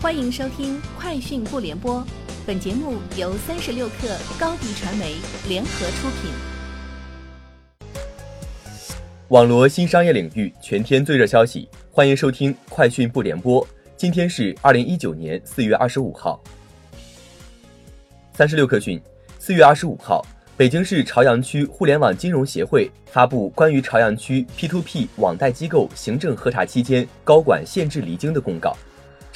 欢迎收听《快讯不联播》，本节目由三十六克高低传媒联合出品。网罗新商业领域全天最热消息，欢迎收听《快讯不联播》。今天是二零一九年四月二十五号。三十六克讯，四月二十五号。北京市朝阳区互联网金融协会发布关于朝阳区 P2P 网贷机构行政核查期间高管限制离京的公告，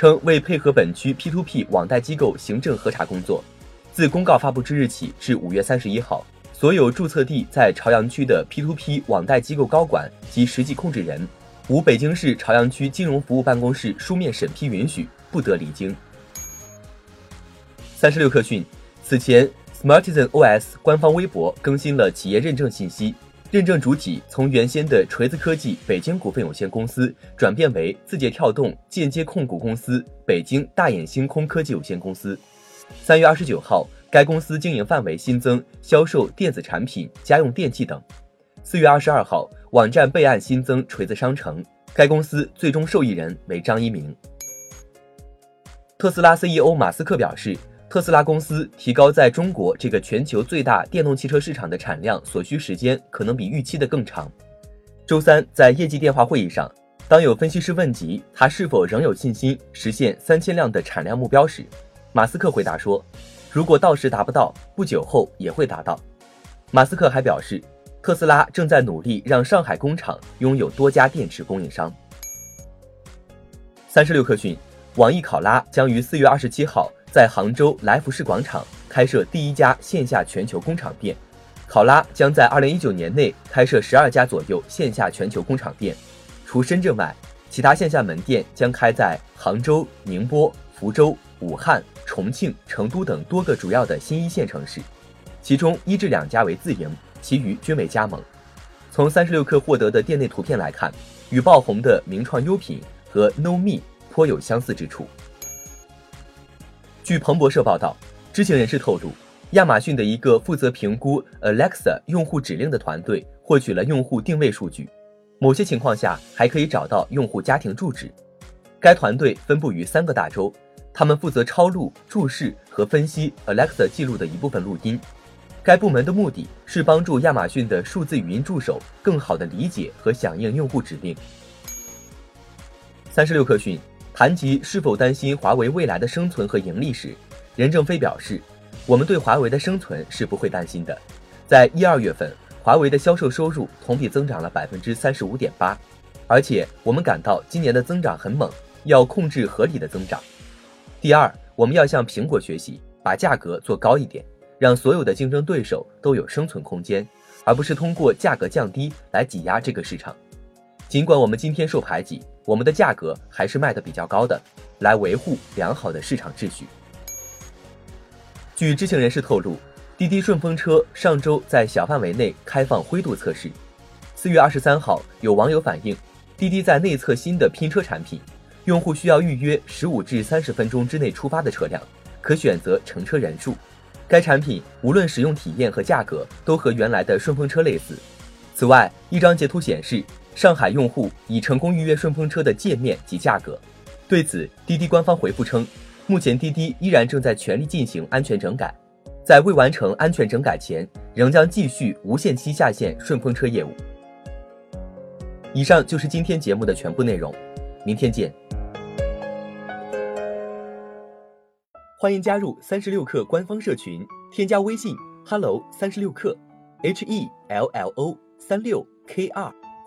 称为配合本区 P2P 网贷机构行政核查工作，自公告发布之日起至五月三十一号，所有注册地在朝阳区的 P2P 网贷机构高管及实际控制人，无北京市朝阳区金融服务办公室书面审批允许，不得离京。三十六氪讯，此前。Smartisan OS 官方微博更新了企业认证信息，认证主体从原先的锤子科技北京股份有限公司转变为字节跳动间接控股公司北京大眼星空科技有限公司。三月二十九号，该公司经营范围新增销售电子产品、家用电器等。四月二十二号，网站备案新增锤子商城，该公司最终受益人为张一鸣。特斯拉 CEO 马斯克表示。特斯拉公司提高在中国这个全球最大电动汽车市场的产量所需时间，可能比预期的更长。周三在业绩电话会议上，当有分析师问及他是否仍有信心实现三千辆的产量目标时，马斯克回答说：“如果到时达不到，不久后也会达到。”马斯克还表示，特斯拉正在努力让上海工厂拥有多家电池供应商。三十六氪讯，网易考拉将于四月二十七号。在杭州来福士广场开设第一家线下全球工厂店，考拉将在二零一九年内开设十二家左右线下全球工厂店。除深圳外，其他线下门店将开在杭州、宁波、福州、武汉、重庆、成都等多个主要的新一线城市，其中一至两家为自营，其余均为加盟。从三十六氪获得的店内图片来看，与爆红的名创优品和 No Me 颇有相似之处。据彭博社报道，知情人士透露，亚马逊的一个负责评估 Alexa 用户指令的团队获取了用户定位数据，某些情况下还可以找到用户家庭住址。该团队分布于三个大洲，他们负责抄录、注释和分析 Alexa 记录的一部分录音。该部门的目的是帮助亚马逊的数字语音助手更好地理解和响应用户指令。三十六氪讯。谈及是否担心华为未来的生存和盈利时，任正非表示：“我们对华为的生存是不会担心的。在一二月份，华为的销售收入同比增长了百分之三十五点八，而且我们感到今年的增长很猛，要控制合理的增长。第二，我们要向苹果学习，把价格做高一点，让所有的竞争对手都有生存空间，而不是通过价格降低来挤压这个市场。尽管我们今天受排挤。”我们的价格还是卖的比较高的，来维护良好的市场秩序。据知情人士透露，滴滴顺风车上周在小范围内开放灰度测试。四月二十三号，有网友反映，滴滴在内测新的拼车产品，用户需要预约十五至三十分钟之内出发的车辆，可选择乘车人数。该产品无论使用体验和价格都和原来的顺风车类似。此外，一张截图显示。上海用户已成功预约顺风车的界面及价格。对此，滴滴官方回复称，目前滴滴依然正在全力进行安全整改，在未完成安全整改前，仍将继续无限期下线顺风车业务。以上就是今天节目的全部内容，明天见。欢迎加入三十六氪官方社群，添加微信 hello 三十六氪，h e l l o 三六 k 二。